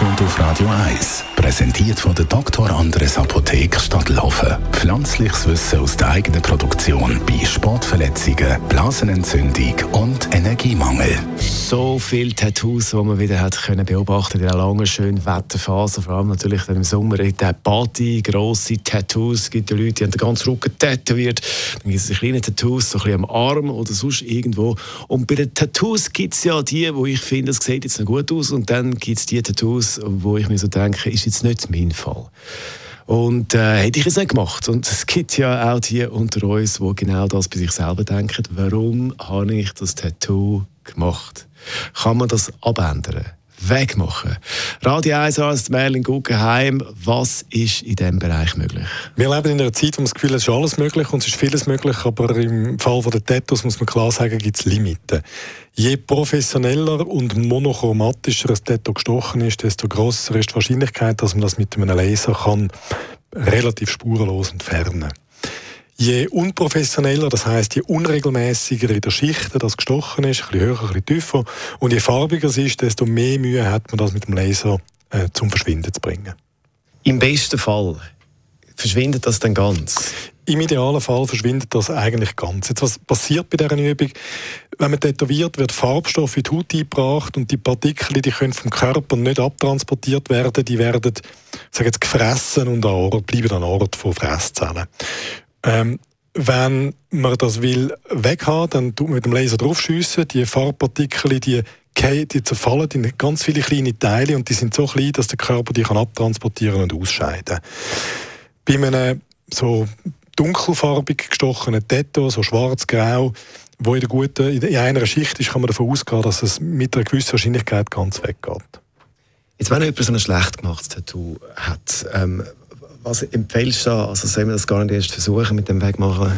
Sprechstunde auf Radio 1. Präsentiert von der Dr. Andres Apotheke Stadtlaufen. Pflanzliches Wissen aus der eigenen Produktion bei Sportverletzungen, Blasenentzündung und Energiemangel. So viele Tattoos, die man wieder hat können beobachten in der langen, schönen Wetterphase. Vor allem natürlich dann im Sommer in der Party, grosse Tattoos. Es gibt ja Leute, die haben den ganzen Rücken tätowiert. Dann gibt es kleine Tattoos, so ein bisschen am Arm oder sonst irgendwo. Und bei den Tattoos gibt es ja die, wo ich finde, es sieht jetzt noch gut aus. Und dann gibt es die Tattoos, wo ich mir so denke, ist jetzt nicht mein Fall. Und äh, hätte ich es nicht gemacht. Und es gibt ja auch die unter uns, die genau das bei sich selber denken. Warum habe ich das Tattoo gemacht? Kann man das abändern? Wegmachen. Radio 1 Arzt Merlin Guggenheim, was ist in diesem Bereich möglich? Wir leben in einer Zeit, wo man das Gefühl hat, es ist alles möglich und es ist vieles möglich, aber im Fall der Tattoos muss man klar sagen, gibt es Limiten. Je professioneller und monochromatischer ein Tattoo gestochen ist, desto größer ist die Wahrscheinlichkeit, dass man das mit einem Laser kann relativ spurlos entfernen kann. Je unprofessioneller, das heißt je unregelmäßiger in der Schicht das gestochen ist, ein bisschen höher, ein bisschen tiefer, und je farbiger es ist, desto mehr Mühe hat man das mit dem Laser äh, zum Verschwinden zu bringen. Im besten Fall verschwindet das dann ganz? Im idealen Fall verschwindet das eigentlich ganz. Jetzt, was passiert bei dieser Übung? Wenn man tätowiert, wird Farbstoff in die Haut eingebracht und die Partikel, die können vom Körper nicht abtransportiert werden, die werden sag jetzt, gefressen und an Ort, bleiben an Ort von Fresszellen. Ähm, wenn man das will weghaben, dann tut man mit dem Laser draufschiessen. Die Farbpartikel, die, die zerfallen in ganz viele kleine Teile und die sind so klein, dass der Körper die kann abtransportieren und ausscheiden. Bei einem so dunkelfarbig gestochenen Tattoo, so schwarz-grau, wo in, der guten, in einer Schicht ist, kann man davon ausgehen, dass es mit einer gewissen Wahrscheinlichkeit ganz weggeht. Jetzt, wenn jemand so ein schlecht gemachtes Tattoo hat, ähm, was empfiehlst du da? Also sollen wir das gar nicht erst versuchen mit dem Wegmachen?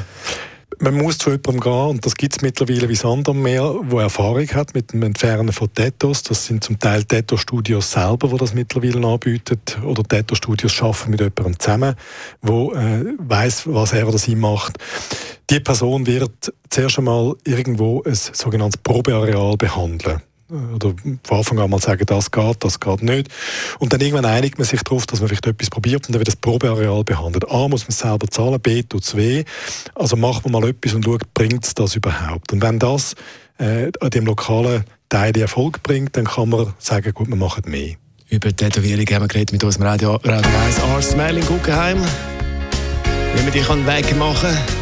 Man muss zu jemandem gehen, und das gibt es mittlerweile wie Sand am Meer, der Erfahrung hat mit dem Entfernen von Tattoos. Das sind zum Teil Tattoo-Studios selber, die das mittlerweile anbieten. Oder Tattoo-Studios arbeiten mit jemandem zusammen, der äh, weiß, was er oder sie macht. Die Person wird zuerst einmal irgendwo ein sogenanntes Probeareal behandeln oder von Anfang an mal sagen, das geht, das geht nicht. Und dann irgendwann einigt man sich darauf, dass man vielleicht etwas probiert und dann wird das Probeareal behandelt. A, muss man es selber zahlen, B, tut es weh. Also macht man mal etwas und schaut, bringt es das überhaupt. Und wenn das äh, an dem lokalen Teil Erfolg bringt, dann kann man sagen, gut, wir machen mehr. Über Tätowierung haben wir geredet mit unserem Radio, Radio 1 Arzt Merlin Guggenheim. Wie man die kann wegmachen kann.